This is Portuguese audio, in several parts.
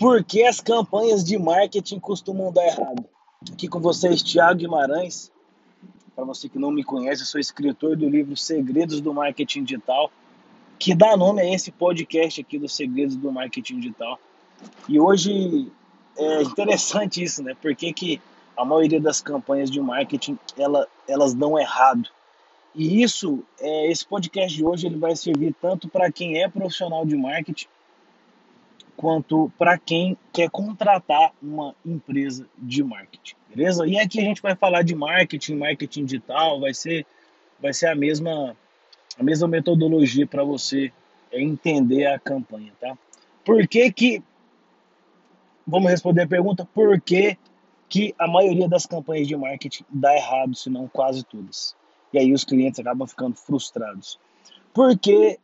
Por que as campanhas de marketing costumam dar errado? Aqui com vocês, Thiago Guimarães. Para você que não me conhece, eu sou escritor do livro Segredos do Marketing Digital, que dá nome a esse podcast aqui dos Segredos do Marketing Digital. E hoje é interessante isso, né? Porque que a maioria das campanhas de marketing ela, elas dão errado. E isso, é, esse podcast de hoje ele vai servir tanto para quem é profissional de marketing quanto para quem quer contratar uma empresa de marketing, beleza? E aqui a gente vai falar de marketing, marketing digital, vai ser vai ser a mesma a mesma metodologia para você entender a campanha, tá? Por que que vamos responder a pergunta por que que a maioria das campanhas de marketing dá errado, se não quase todas. E aí os clientes acabam ficando frustrados. Porque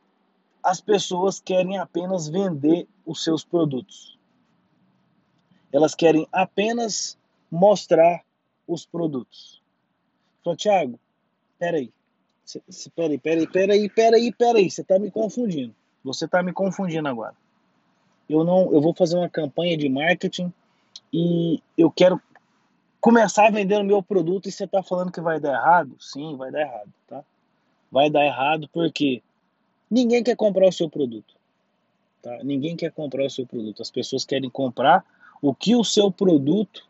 as pessoas querem apenas vender os seus produtos. Elas querem apenas mostrar os produtos. Falou, Thiago, peraí. Peraí, peraí, peraí, peraí, peraí. Você está me confundindo. Você está me confundindo agora. Eu não, eu vou fazer uma campanha de marketing e eu quero começar vendendo meu produto e você está falando que vai dar errado? Sim, vai dar errado, tá? Vai dar errado porque Ninguém quer comprar o seu produto. Tá? Ninguém quer comprar o seu produto. As pessoas querem comprar o que o seu produto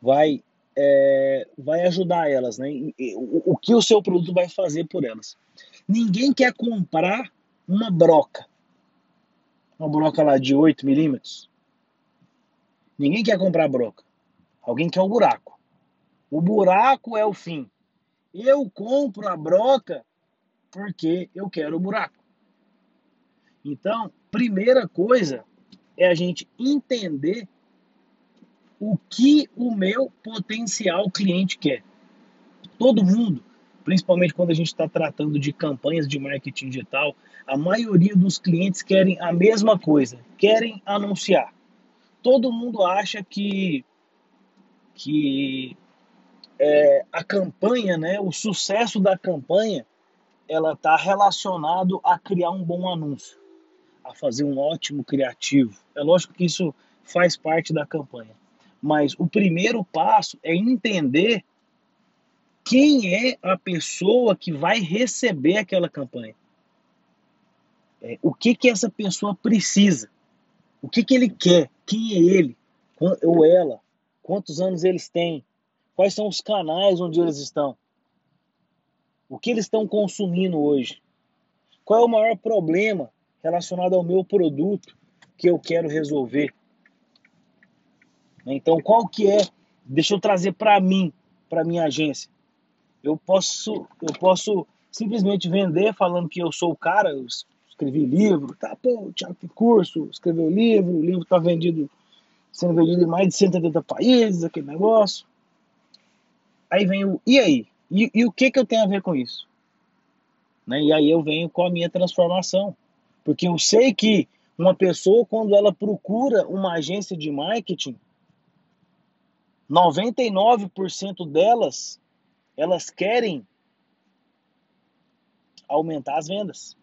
vai, é, vai ajudar elas, né? O, o que o seu produto vai fazer por elas. Ninguém quer comprar uma broca. Uma broca lá de 8 milímetros. Ninguém quer comprar broca. Alguém quer o buraco. O buraco é o fim. Eu compro a broca porque eu quero o buraco. Então, primeira coisa é a gente entender o que o meu potencial cliente quer. Todo mundo, principalmente quando a gente está tratando de campanhas de marketing digital, a maioria dos clientes querem a mesma coisa, querem anunciar. Todo mundo acha que, que é, a campanha, né, o sucesso da campanha ela está relacionado a criar um bom anúncio, a fazer um ótimo criativo. É lógico que isso faz parte da campanha, mas o primeiro passo é entender quem é a pessoa que vai receber aquela campanha. É, o que que essa pessoa precisa? O que que ele quer? Quem é ele ou ela? Quantos anos eles têm? Quais são os canais onde eles estão? O que eles estão consumindo hoje? Qual é o maior problema relacionado ao meu produto que eu quero resolver? Então, qual que é? Deixa eu trazer para mim, para minha agência. Eu posso, eu posso simplesmente vender falando que eu sou o cara, eu escrevi livro, tá, pô, o Thiago tem curso, escreveu livro, o livro está vendido, sendo vendido em mais de 180 países, aquele negócio. Aí vem o, e aí? E, e o que, que eu tenho a ver com isso? Né? E aí eu venho com a minha transformação. Porque eu sei que uma pessoa, quando ela procura uma agência de marketing, 99% delas, elas querem aumentar as vendas.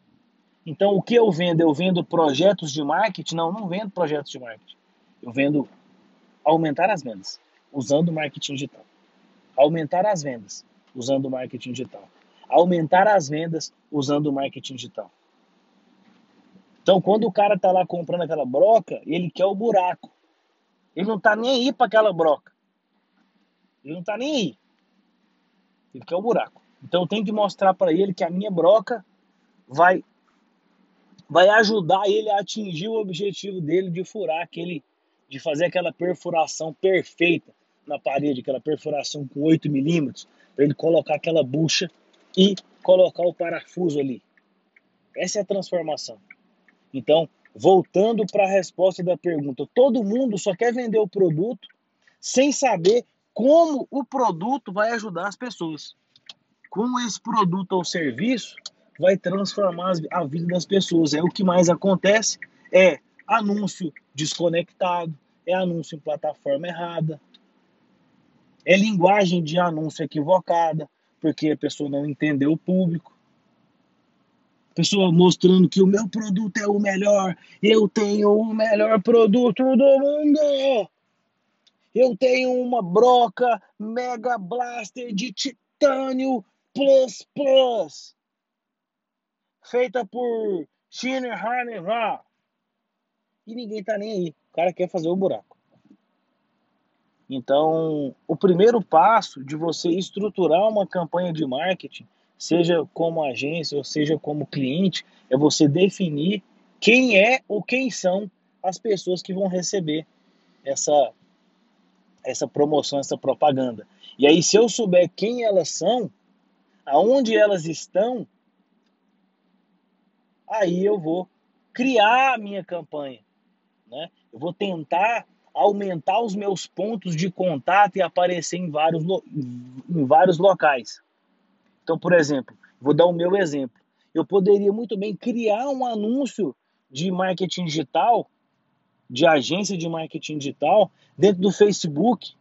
Então, o que eu vendo? Eu vendo projetos de marketing? Não, não vendo projetos de marketing. Eu vendo aumentar as vendas, usando marketing digital. Aumentar as vendas, usando o marketing digital. Aumentar as vendas usando o marketing digital. Então, quando o cara está lá comprando aquela broca, ele quer o buraco. Ele não está nem aí para aquela broca. Ele não está nem aí. Ele quer o buraco. Então, eu tenho que mostrar para ele que a minha broca vai vai ajudar ele a atingir o objetivo dele de furar aquele, de fazer aquela perfuração perfeita na parede, aquela perfuração com 8 milímetros, para ele colocar aquela bucha e colocar o parafuso ali. Essa é a transformação. Então, voltando para a resposta da pergunta, todo mundo só quer vender o produto sem saber como o produto vai ajudar as pessoas. Como esse produto ou serviço vai transformar a vida das pessoas. É o que mais acontece é anúncio desconectado, é anúncio em plataforma errada, é linguagem de anúncio equivocada, porque a pessoa não entendeu o público. Pessoa mostrando que o meu produto é o melhor, eu tenho o melhor produto do mundo. Eu tenho uma broca Mega Blaster de titânio Plus Plus, feita por Shiner Harney E ninguém tá nem aí. O cara quer fazer o buraco. Então, o primeiro passo de você estruturar uma campanha de marketing, seja como agência ou seja como cliente, é você definir quem é ou quem são as pessoas que vão receber essa essa promoção, essa propaganda. E aí, se eu souber quem elas são, aonde elas estão, aí eu vou criar a minha campanha. Né? Eu vou tentar aumentar os meus pontos de contato e aparecer em vários, em vários locais. Então, por exemplo, vou dar o meu exemplo. Eu poderia muito bem criar um anúncio de marketing digital, de agência de marketing digital, dentro do Facebook.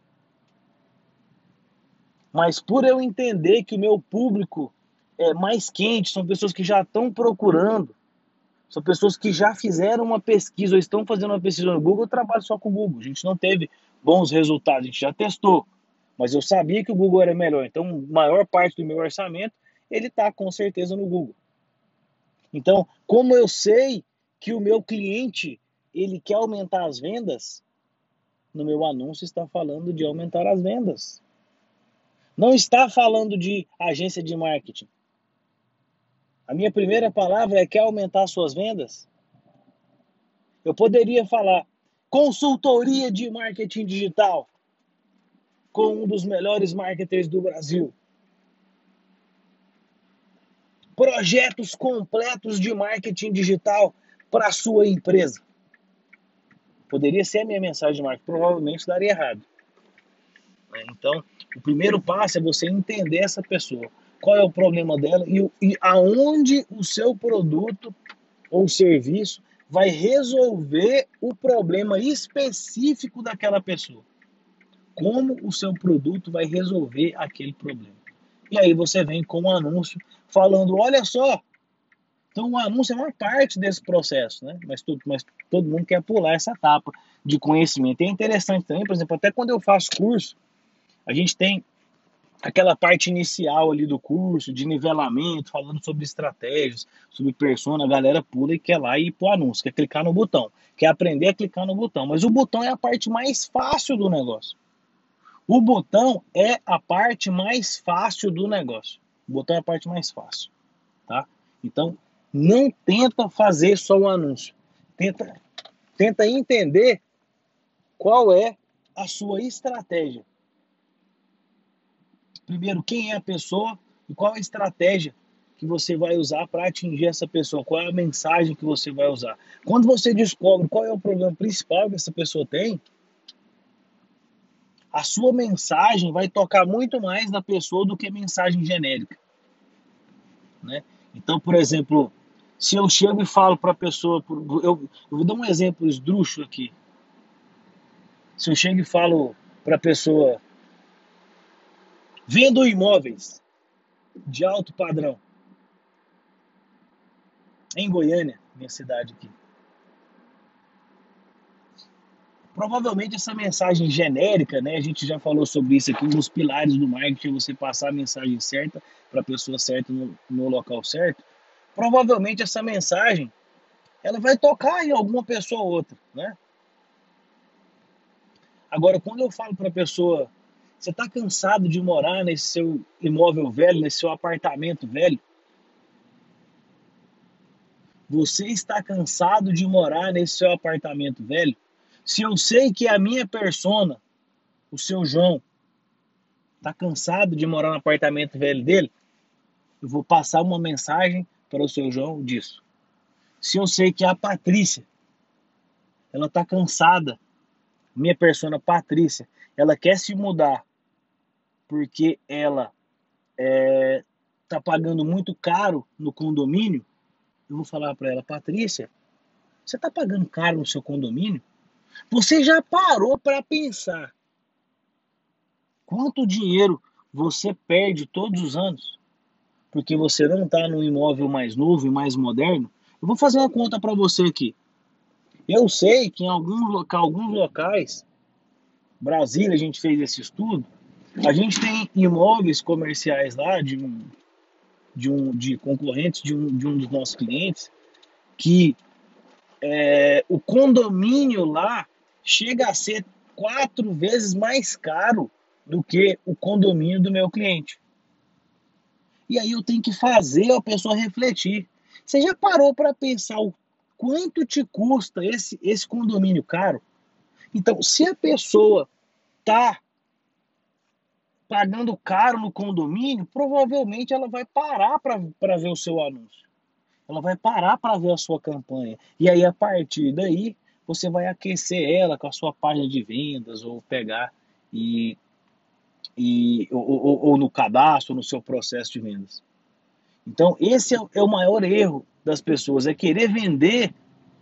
Mas por eu entender que o meu público é mais quente, são pessoas que já estão procurando, são pessoas que já fizeram uma pesquisa ou estão fazendo uma pesquisa no Google, eu trabalho só com o Google. A gente não teve bons resultados, a gente já testou. Mas eu sabia que o Google era melhor. Então, maior parte do meu orçamento, ele está com certeza no Google. Então, como eu sei que o meu cliente, ele quer aumentar as vendas, no meu anúncio está falando de aumentar as vendas. Não está falando de agência de marketing. A minha primeira palavra é quer aumentar suas vendas? Eu poderia falar consultoria de marketing digital com um dos melhores marketers do Brasil. Projetos completos de marketing digital para a sua empresa. Poderia ser a minha mensagem de marketing, provavelmente daria errado. Então, o primeiro passo é você entender essa pessoa qual é o problema dela e, e aonde o seu produto ou serviço vai resolver o problema específico daquela pessoa. Como o seu produto vai resolver aquele problema. E aí você vem com um anúncio falando, olha só, então o anúncio é uma parte desse processo, né? Mas, mas todo mundo quer pular essa etapa de conhecimento. E é interessante também, por exemplo, até quando eu faço curso, a gente tem aquela parte inicial ali do curso, de nivelamento, falando sobre estratégias, sobre persona, a galera pula e quer lá ir pro anúncio, quer clicar no botão, quer aprender a clicar no botão. Mas o botão é a parte mais fácil do negócio. O botão é a parte mais fácil do negócio. O botão é a parte mais fácil, tá? Então, não tenta fazer só o anúncio. Tenta, tenta entender qual é a sua estratégia primeiro, quem é a pessoa e qual a estratégia que você vai usar para atingir essa pessoa, qual é a mensagem que você vai usar. Quando você descobre qual é o problema principal que essa pessoa tem, a sua mensagem vai tocar muito mais na pessoa do que mensagem genérica. Né? Então, por exemplo, se eu chego e falo para a pessoa, eu, eu, vou dar um exemplo esdrúxulo aqui. Se eu chego e falo para a pessoa, Vendo imóveis de alto padrão. Em Goiânia, minha cidade aqui. Provavelmente essa mensagem genérica, né? A gente já falou sobre isso aqui, um dos pilares do marketing é você passar a mensagem certa para a pessoa certa no, no local certo. Provavelmente essa mensagem ela vai tocar em alguma pessoa ou outra, né? Agora, quando eu falo para a pessoa você está cansado de morar nesse seu imóvel velho, nesse seu apartamento velho? Você está cansado de morar nesse seu apartamento velho? Se eu sei que a minha persona, o seu João, está cansado de morar no apartamento velho dele, eu vou passar uma mensagem para o seu João disso. Se eu sei que a Patrícia, ela está cansada, minha persona Patrícia, ela quer se mudar porque ela está é, pagando muito caro no condomínio, eu vou falar para ela, Patrícia, você está pagando caro no seu condomínio? Você já parou para pensar quanto dinheiro você perde todos os anos? porque você não está num imóvel mais novo e mais moderno. Eu vou fazer uma conta para você aqui. Eu sei que em alguns, alguns locais, Brasília, a gente fez esse estudo, a gente tem imóveis comerciais lá de um, de um de concorrentes de um, de um dos nossos clientes que é, o condomínio lá chega a ser quatro vezes mais caro do que o condomínio do meu cliente. E aí eu tenho que fazer a pessoa refletir. Você já parou para pensar o quanto te custa esse, esse condomínio caro? Então, se a pessoa tá pagando caro no condomínio, provavelmente ela vai parar para ver o seu anúncio. Ela vai parar para ver a sua campanha. E aí, a partir daí, você vai aquecer ela com a sua página de vendas, ou pegar e. e ou, ou, ou no cadastro, no seu processo de vendas. Então, esse é, é o maior erro das pessoas, é querer vender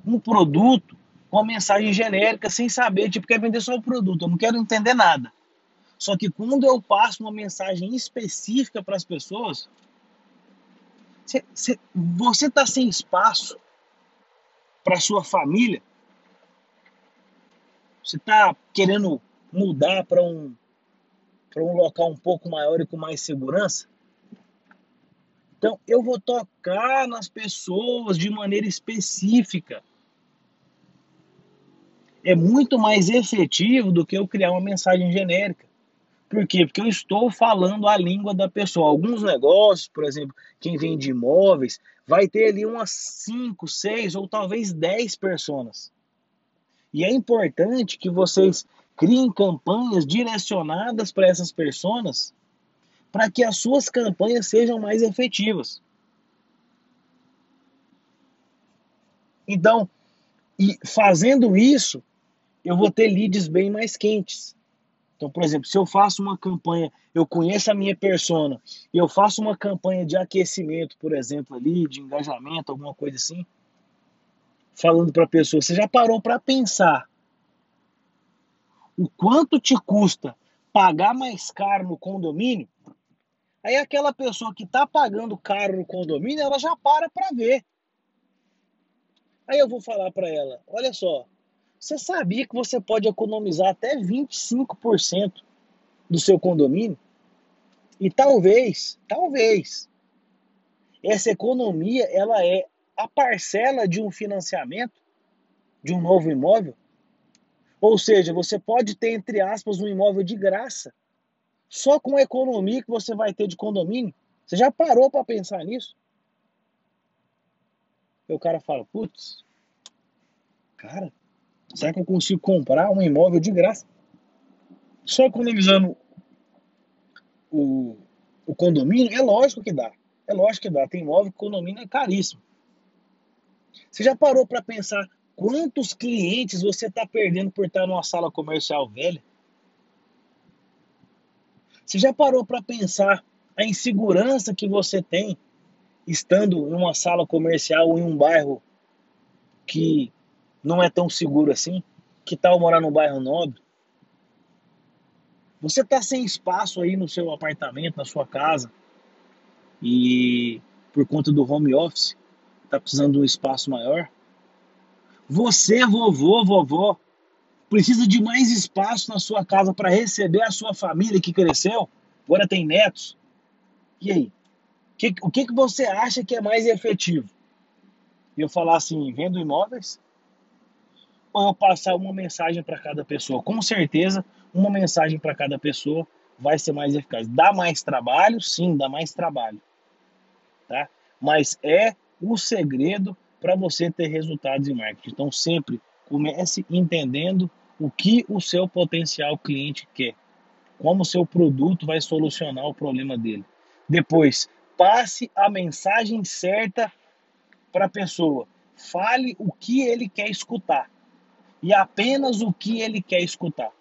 um produto com uma mensagem genérica sem saber, tipo, quer vender só o produto, eu não quero entender nada. Só que quando eu passo uma mensagem específica para as pessoas, você está sem espaço para sua família, você está querendo mudar para um, para um local um pouco maior e com mais segurança, então, eu vou tocar nas pessoas de maneira específica. É muito mais efetivo do que eu criar uma mensagem genérica. Por quê? Porque eu estou falando a língua da pessoa. Alguns negócios, por exemplo, quem vende imóveis, vai ter ali umas 5, 6 ou talvez 10 pessoas. E é importante que vocês criem campanhas direcionadas para essas pessoas para que as suas campanhas sejam mais efetivas. Então, e fazendo isso, eu vou ter leads bem mais quentes. Então, por exemplo, se eu faço uma campanha, eu conheço a minha persona, e eu faço uma campanha de aquecimento, por exemplo, ali, de engajamento, alguma coisa assim, falando para a pessoa, você já parou para pensar o quanto te custa pagar mais caro no condomínio Aí aquela pessoa que está pagando caro no condomínio, ela já para para ver. Aí eu vou falar para ela: olha só, você sabia que você pode economizar até 25% do seu condomínio? E talvez, talvez, essa economia ela é a parcela de um financiamento de um novo imóvel. Ou seja, você pode ter, entre aspas, um imóvel de graça só com a economia que você vai ter de condomínio. Você já parou para pensar nisso? E o cara fala, putz, cara, será que eu consigo comprar um imóvel de graça? Só economizando o, o condomínio? É lógico que dá. É lógico que dá. Tem imóvel que condomínio é caríssimo. Você já parou para pensar quantos clientes você está perdendo por estar numa sala comercial velha? Você já parou para pensar a insegurança que você tem estando em uma sala comercial ou em um bairro que não é tão seguro assim? Que tal morar num bairro nobre? Você está sem espaço aí no seu apartamento, na sua casa, e por conta do home office, está precisando de um espaço maior? Você, vovô, vovó, precisa de mais espaço na sua casa para receber a sua família que cresceu, agora tem netos. E aí? O que, que você acha que é mais efetivo? Eu falar assim, vendo imóveis? Ou eu passar uma mensagem para cada pessoa? Com certeza, uma mensagem para cada pessoa vai ser mais eficaz. Dá mais trabalho? Sim, dá mais trabalho. Tá? Mas é o segredo para você ter resultados em marketing. Então, sempre comece entendendo o que o seu potencial cliente quer, como o seu produto vai solucionar o problema dele. Depois, passe a mensagem certa para a pessoa. Fale o que ele quer escutar e apenas o que ele quer escutar.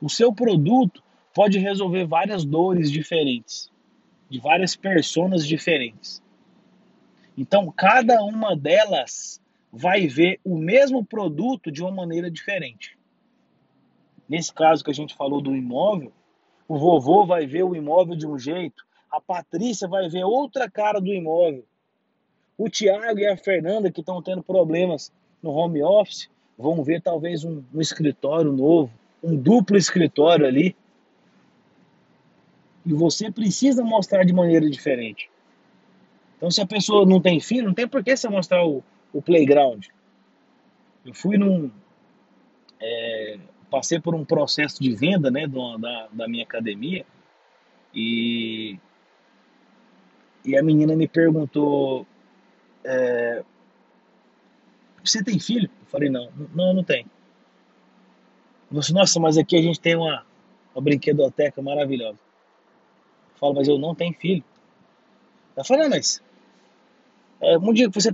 O seu produto pode resolver várias dores diferentes, de várias personas diferentes. Então, cada uma delas vai ver o mesmo produto de uma maneira diferente. Nesse caso que a gente falou do imóvel, o vovô vai ver o imóvel de um jeito, A Patrícia vai ver outra cara do imóvel. O Tiago e a Fernanda, que estão tendo problemas no home office, vão ver talvez um, um escritório novo, um duplo escritório ali. E você precisa mostrar de maneira diferente. Então, se a pessoa não tem filho, não tem por que você mostrar o, o playground. Eu fui num. É, passei por um processo de venda né, do, da, da minha academia e, e a menina me perguntou: é, Você tem filho? Eu falei: Não, não, não tenho. Eu falei, Nossa, mas aqui a gente tem uma, uma brinquedoteca maravilhosa. Eu falo, mas eu não tenho filho. Ela falou: Não, mas é, um dia que você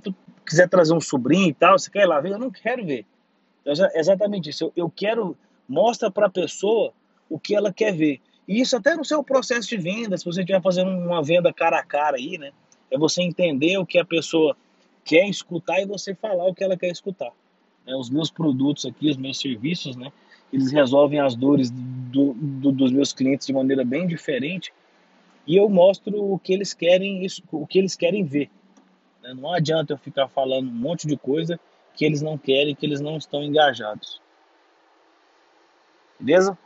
quiser trazer um sobrinho e tal, você quer ir lá ver? Eu não quero ver. Então, é exatamente isso. Eu, eu quero, mostra para a pessoa o que ela quer ver. E isso até no seu processo de venda, se você estiver fazendo uma venda cara a cara aí, né? É você entender o que a pessoa quer escutar e você falar o que ela quer escutar. É, os meus produtos aqui, os meus serviços, né? Eles resolvem as dores do, do, dos meus clientes de maneira bem diferente e eu mostro o que eles querem, o que eles querem ver. Né? Não adianta eu ficar falando um monte de coisa que eles não querem, que eles não estão engajados. Beleza?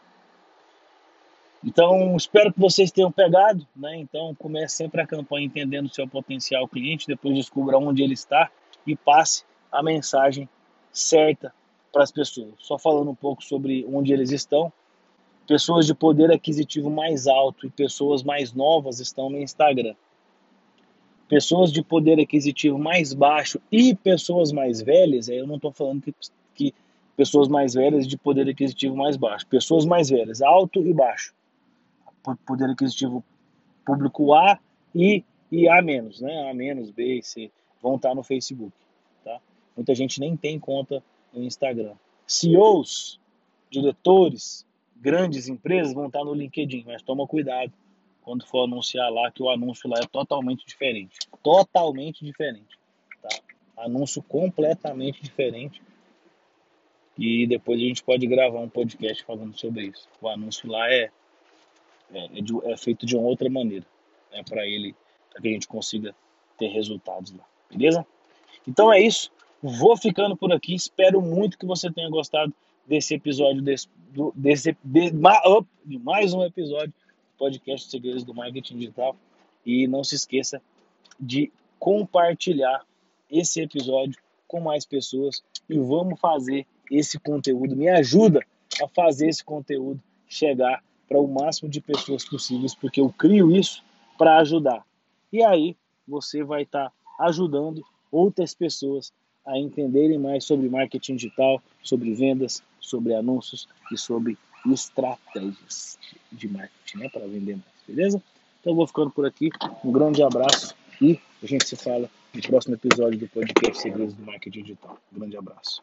Então, espero que vocês tenham pegado, né? Então, comece sempre a campanha entendendo o seu potencial cliente, depois descubra onde ele está e passe a mensagem certa para as pessoas. Só falando um pouco sobre onde eles estão. Pessoas de poder aquisitivo mais alto e pessoas mais novas estão no Instagram pessoas de poder aquisitivo mais baixo e pessoas mais velhas, eu não estou falando que, que pessoas mais velhas de poder aquisitivo mais baixo, pessoas mais velhas, alto e baixo, poder aquisitivo público A e, e A menos, né? A menos, B e C, vão estar no Facebook, tá? Muita gente nem tem conta no Instagram. CEOs, diretores, grandes empresas vão estar no LinkedIn, mas toma cuidado quando for anunciar lá, que o anúncio lá é totalmente diferente. Totalmente diferente. Tá? Anúncio completamente diferente. E depois a gente pode gravar um podcast falando sobre isso. O anúncio lá é, é, é, de, é feito de uma outra maneira. Né, para ele, para que a gente consiga ter resultados lá. Beleza? Então é isso. Vou ficando por aqui. Espero muito que você tenha gostado desse episódio, desse, do, desse de, de mais um episódio podcast Segredos do Marketing Digital. E não se esqueça de compartilhar esse episódio com mais pessoas e vamos fazer esse conteúdo. Me ajuda a fazer esse conteúdo chegar para o máximo de pessoas possíveis, porque eu crio isso para ajudar. E aí você vai estar tá ajudando outras pessoas a entenderem mais sobre marketing digital, sobre vendas, sobre anúncios e sobre estratégias de marketing né, para vender mais, beleza? Então vou ficando por aqui. Um grande abraço e a gente se fala no próximo episódio do podcast Segredos do Marketing Digital. Um grande abraço.